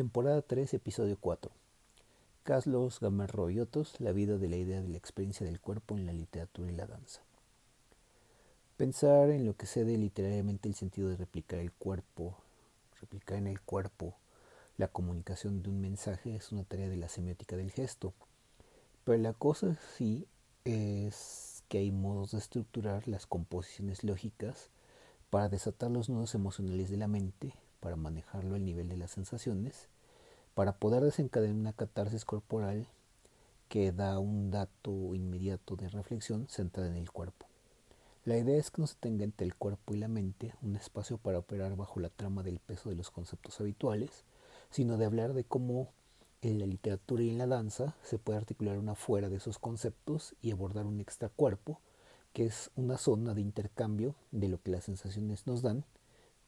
Temporada 3, episodio 4. Carlos Gamarro y otros, la vida de la idea de la experiencia del cuerpo en la literatura y la danza. Pensar en lo que cede literariamente el sentido de replicar el cuerpo, replicar en el cuerpo la comunicación de un mensaje es una tarea de la semiótica del gesto. Pero la cosa sí es que hay modos de estructurar las composiciones lógicas para desatar los nudos emocionales de la mente, para manejarlo al nivel de las sensaciones, para poder desencadenar una catarsis corporal que da un dato inmediato de reflexión centrada en el cuerpo. La idea es que no se tenga entre el cuerpo y la mente un espacio para operar bajo la trama del peso de los conceptos habituales, sino de hablar de cómo en la literatura y en la danza se puede articular una fuera de esos conceptos y abordar un extracuerpo, que es una zona de intercambio de lo que las sensaciones nos dan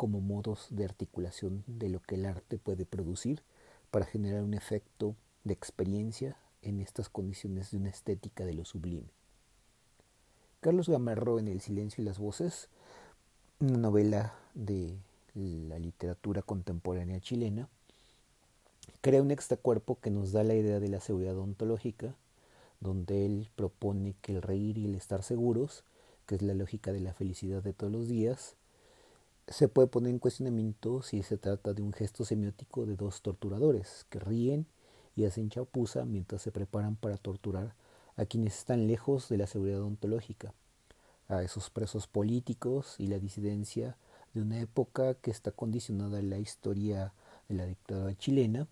como modos de articulación de lo que el arte puede producir para generar un efecto de experiencia en estas condiciones de una estética de lo sublime. Carlos Gamarro en El silencio y las voces, una novela de la literatura contemporánea chilena, crea un extracuerpo que nos da la idea de la seguridad ontológica, donde él propone que el reír y el estar seguros, que es la lógica de la felicidad de todos los días, se puede poner en cuestionamiento si se trata de un gesto semiótico de dos torturadores que ríen y hacen chapuza mientras se preparan para torturar a quienes están lejos de la seguridad ontológica, a esos presos políticos y la disidencia de una época que está condicionada en la historia de la dictadura chilena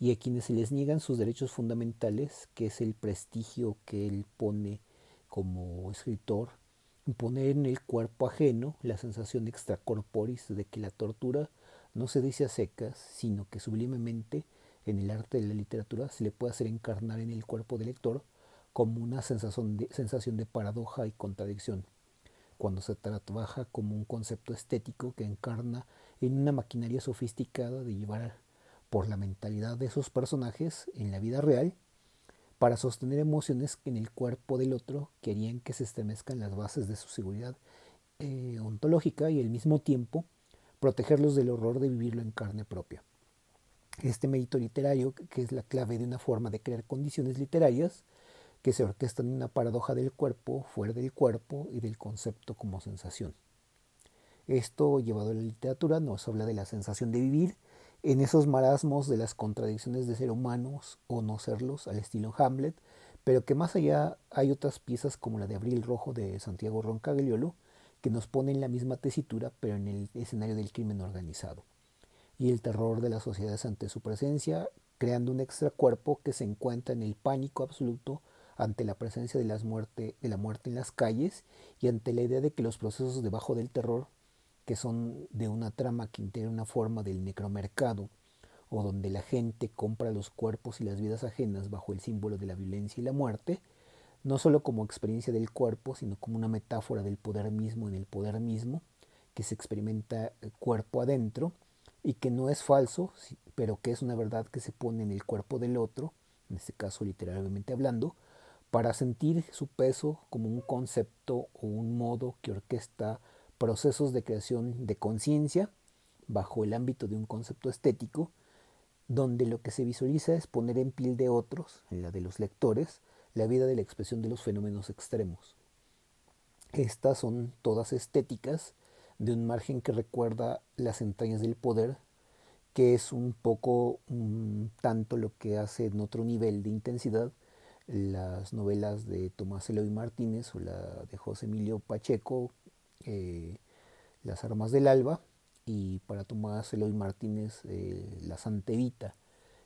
y a quienes se les niegan sus derechos fundamentales, que es el prestigio que él pone como escritor poner en el cuerpo ajeno la sensación extracorporis de que la tortura no se dice a secas, sino que sublimemente en el arte de la literatura se le puede hacer encarnar en el cuerpo del lector como una sensación de, sensación de paradoja y contradicción, cuando se trabaja como un concepto estético que encarna en una maquinaria sofisticada de llevar por la mentalidad de esos personajes en la vida real para sostener emociones que en el cuerpo del otro querían que se estremezcan las bases de su seguridad eh, ontológica y al mismo tiempo protegerlos del horror de vivirlo en carne propia. Este mérito literario, que es la clave de una forma de crear condiciones literarias que se orquestan en una paradoja del cuerpo, fuera del cuerpo y del concepto como sensación. Esto, llevado a la literatura, nos habla de la sensación de vivir en esos marasmos de las contradicciones de ser humanos o no serlos, al estilo Hamlet, pero que más allá hay otras piezas como la de Abril Rojo de Santiago Roncagliolo, que nos ponen la misma tesitura, pero en el escenario del crimen organizado, y el terror de las sociedades ante su presencia, creando un extracuerpo que se encuentra en el pánico absoluto ante la presencia de, las muerte, de la muerte en las calles y ante la idea de que los procesos debajo del terror que son de una trama que integra una forma del necromercado, o donde la gente compra los cuerpos y las vidas ajenas bajo el símbolo de la violencia y la muerte, no solo como experiencia del cuerpo, sino como una metáfora del poder mismo en el poder mismo, que se experimenta cuerpo adentro y que no es falso, pero que es una verdad que se pone en el cuerpo del otro, en este caso literalmente hablando, para sentir su peso como un concepto o un modo que orquesta procesos de creación de conciencia bajo el ámbito de un concepto estético, donde lo que se visualiza es poner en piel de otros, en la de los lectores, la vida de la expresión de los fenómenos extremos. Estas son todas estéticas de un margen que recuerda las entrañas del poder, que es un poco tanto lo que hace en otro nivel de intensidad las novelas de Tomás Eloy Martínez o la de José Emilio Pacheco, eh, Las Armas del Alba y para Tomás Eloy Martínez eh, La Santa Evita,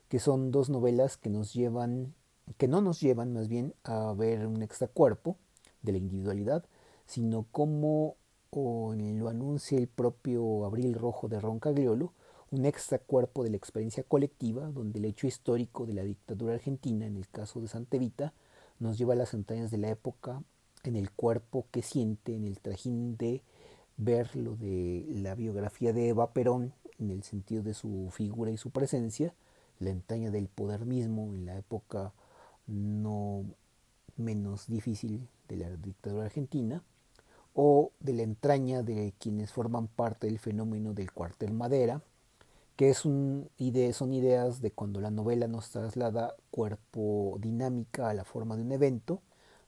que son dos novelas que nos llevan, que no nos llevan más bien a ver un extracuerpo de la individualidad, sino como o lo anuncia el propio Abril Rojo de Roncagliolo, un extracuerpo de la experiencia colectiva, donde el hecho histórico de la dictadura argentina, en el caso de Santa Evita, nos lleva a las entrañas de la época en el cuerpo que siente, en el trajín de ver lo de la biografía de Eva Perón, en el sentido de su figura y su presencia, la entraña del poder mismo en la época no menos difícil de la dictadura argentina, o de la entraña de quienes forman parte del fenómeno del cuartel madera, que es un son ideas de cuando la novela nos traslada cuerpo dinámica a la forma de un evento,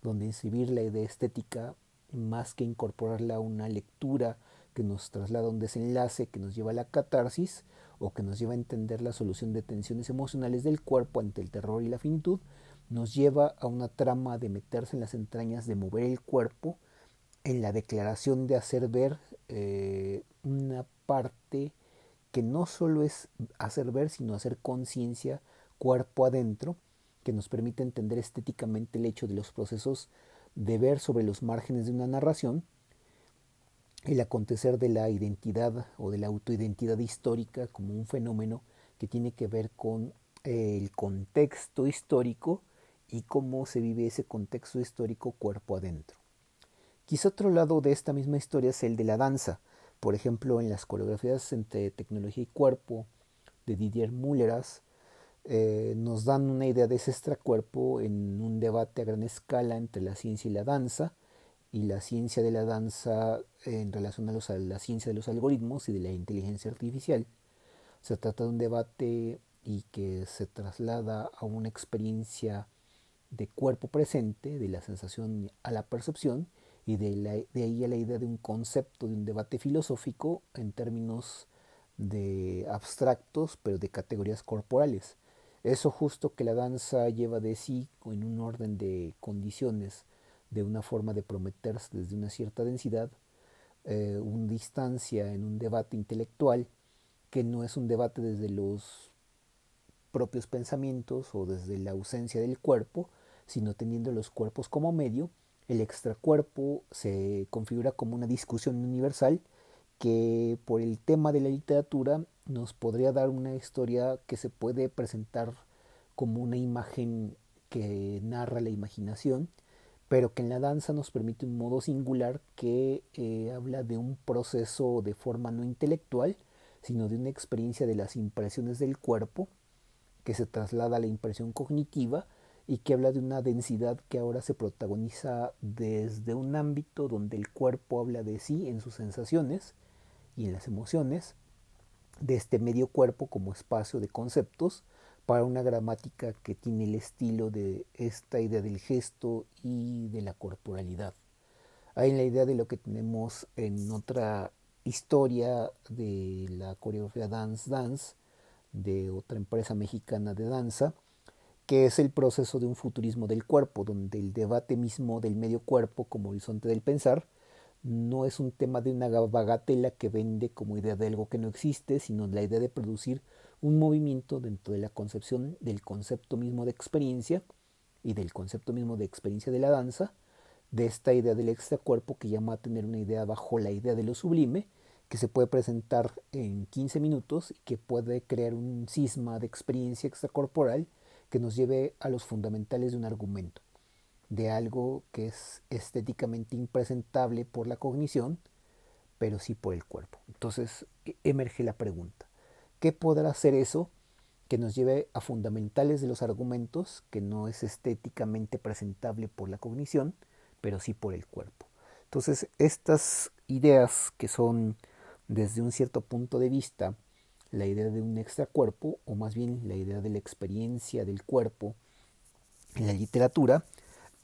donde inscribir la idea estética más que incorporarla a una lectura que nos traslada a un desenlace que nos lleva a la catarsis o que nos lleva a entender la solución de tensiones emocionales del cuerpo ante el terror y la finitud, nos lleva a una trama de meterse en las entrañas, de mover el cuerpo, en la declaración de hacer ver eh, una parte que no solo es hacer ver, sino hacer conciencia cuerpo adentro, que nos permite entender estéticamente el hecho de los procesos de ver sobre los márgenes de una narración, el acontecer de la identidad o de la autoidentidad histórica como un fenómeno que tiene que ver con el contexto histórico y cómo se vive ese contexto histórico cuerpo adentro. Quizá otro lado de esta misma historia es el de la danza, por ejemplo en las coreografías entre tecnología y cuerpo de Didier Mulleras, eh, nos dan una idea de ese extracuerpo en un debate a gran escala entre la ciencia y la danza, y la ciencia de la danza en relación a, los, a la ciencia de los algoritmos y de la inteligencia artificial. Se trata de un debate y que se traslada a una experiencia de cuerpo presente, de la sensación a la percepción, y de, de ahí a la idea de un concepto, de un debate filosófico en términos de abstractos, pero de categorías corporales. Eso justo que la danza lleva de sí en un orden de condiciones, de una forma de prometerse desde una cierta densidad, eh, una distancia en un debate intelectual que no es un debate desde los propios pensamientos o desde la ausencia del cuerpo, sino teniendo los cuerpos como medio, el extracuerpo se configura como una discusión universal que por el tema de la literatura nos podría dar una historia que se puede presentar como una imagen que narra la imaginación, pero que en la danza nos permite un modo singular que eh, habla de un proceso de forma no intelectual, sino de una experiencia de las impresiones del cuerpo, que se traslada a la impresión cognitiva y que habla de una densidad que ahora se protagoniza desde un ámbito donde el cuerpo habla de sí en sus sensaciones y en las emociones, de este medio cuerpo como espacio de conceptos para una gramática que tiene el estilo de esta idea del gesto y de la corporalidad. Hay la idea de lo que tenemos en otra historia de la coreografía Dance Dance, de otra empresa mexicana de danza, que es el proceso de un futurismo del cuerpo, donde el debate mismo del medio cuerpo como horizonte del pensar no es un tema de una bagatela que vende como idea de algo que no existe, sino la idea de producir un movimiento dentro de la concepción del concepto mismo de experiencia y del concepto mismo de experiencia de la danza, de esta idea del extracuerpo que llama a tener una idea bajo la idea de lo sublime, que se puede presentar en 15 minutos y que puede crear un cisma de experiencia extracorporal que nos lleve a los fundamentales de un argumento, de algo que es estéticamente impresentable por la cognición, pero sí por el cuerpo. Entonces e, emerge la pregunta, ¿qué podrá hacer eso que nos lleve a fundamentales de los argumentos, que no es estéticamente presentable por la cognición, pero sí por el cuerpo? Entonces estas ideas que son desde un cierto punto de vista la idea de un extracuerpo, o más bien la idea de la experiencia del cuerpo en la literatura,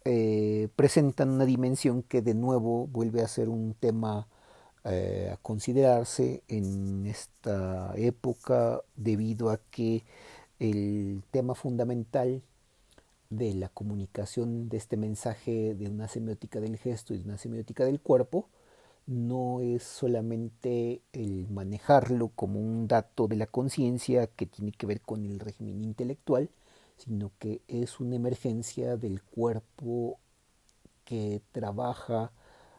eh, presentan una dimensión que de nuevo vuelve a ser un tema eh, a considerarse en esta época debido a que el tema fundamental de la comunicación de este mensaje de una semiótica del gesto y de una semiótica del cuerpo no es solamente el manejarlo como un dato de la conciencia que tiene que ver con el régimen intelectual, sino que es una emergencia del cuerpo que trabaja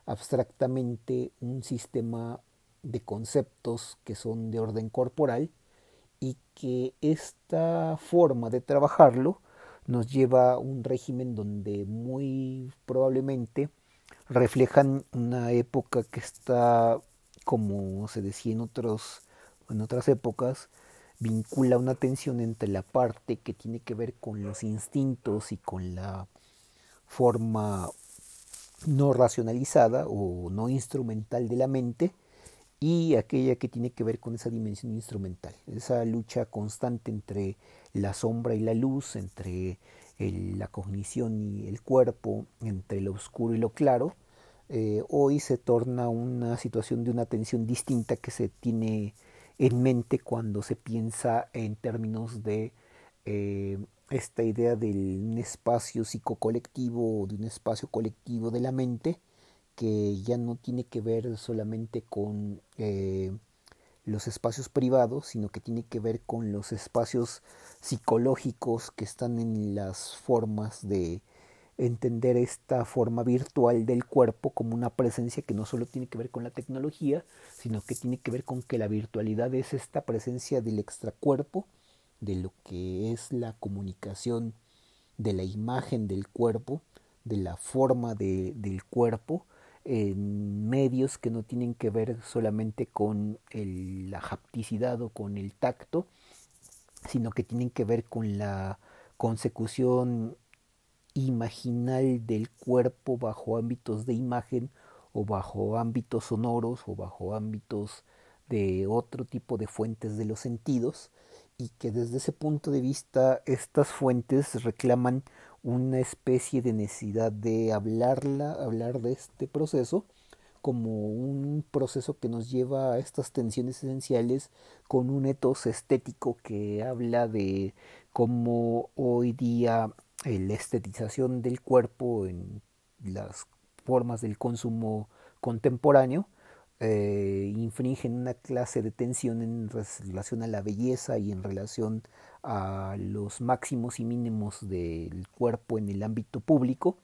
abstractamente un sistema de conceptos que son de orden corporal y que esta forma de trabajarlo nos lleva a un régimen donde muy probablemente reflejan una época que está, como se decía en, otros, en otras épocas, vincula una tensión entre la parte que tiene que ver con los instintos y con la forma no racionalizada o no instrumental de la mente y aquella que tiene que ver con esa dimensión instrumental, esa lucha constante entre la sombra y la luz, entre la cognición y el cuerpo, entre lo oscuro y lo claro, eh, hoy se torna una situación de una tensión distinta que se tiene en mente cuando se piensa en términos de eh, esta idea de un espacio psicocolectivo o de un espacio colectivo de la mente que ya no tiene que ver solamente con eh, los espacios privados, sino que tiene que ver con los espacios psicológicos que están en las formas de entender esta forma virtual del cuerpo como una presencia que no solo tiene que ver con la tecnología, sino que tiene que ver con que la virtualidad es esta presencia del extracuerpo, de lo que es la comunicación de la imagen del cuerpo, de la forma de, del cuerpo, en medios que no tienen que ver solamente con la hapticidad o con el tacto, sino que tienen que ver con la consecución imaginal del cuerpo bajo ámbitos de imagen o bajo ámbitos sonoros o bajo ámbitos de otro tipo de fuentes de los sentidos y que desde ese punto de vista estas fuentes reclaman una especie de necesidad de hablarla, hablar de este proceso como un proceso que nos lleva a estas tensiones esenciales con un etos estético que habla de cómo hoy día la estetización del cuerpo en las formas del consumo contemporáneo eh, infringen una clase de tensión en relación a la belleza y en relación a los máximos y mínimos del cuerpo en el ámbito público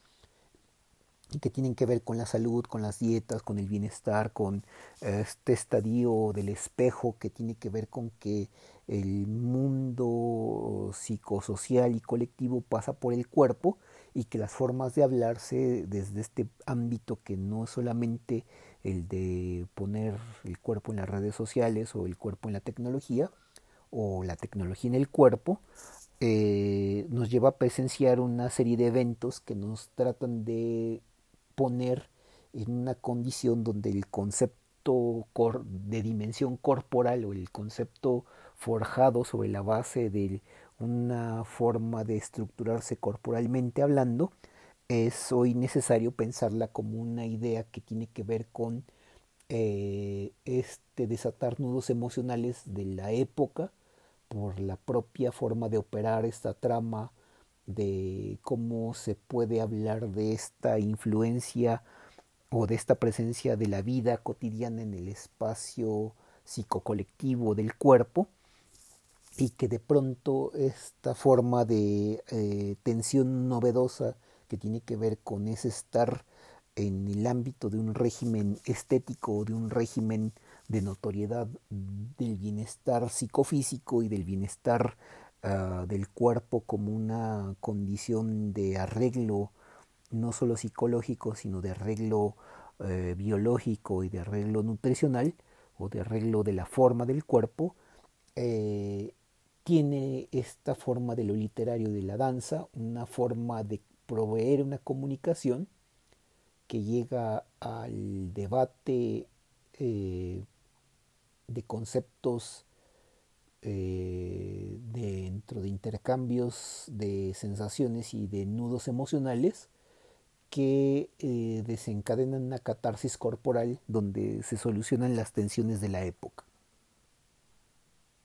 que tienen que ver con la salud, con las dietas, con el bienestar, con este estadio del espejo que tiene que ver con que el mundo psicosocial y colectivo pasa por el cuerpo y que las formas de hablarse desde este ámbito que no es solamente el de poner el cuerpo en las redes sociales o el cuerpo en la tecnología o la tecnología en el cuerpo, eh, nos lleva a presenciar una serie de eventos que nos tratan de poner en una condición donde el concepto de dimensión corporal o el concepto forjado sobre la base de una forma de estructurarse corporalmente hablando, es hoy necesario pensarla como una idea que tiene que ver con eh, este desatar nudos emocionales de la época por la propia forma de operar esta trama de cómo se puede hablar de esta influencia o de esta presencia de la vida cotidiana en el espacio psicocolectivo del cuerpo y que de pronto esta forma de eh, tensión novedosa que tiene que ver con ese estar en el ámbito de un régimen estético o de un régimen de notoriedad del bienestar psicofísico y del bienestar ah, del cuerpo como una condición de arreglo no solo psicológico sino de arreglo eh, biológico y de arreglo nutricional o de arreglo de la forma del cuerpo eh, tiene esta forma de lo literario de la danza, una forma de proveer una comunicación que llega al debate eh, de conceptos eh, dentro de intercambios de sensaciones y de nudos emocionales que eh, desencadenan una catarsis corporal donde se solucionan las tensiones de la época.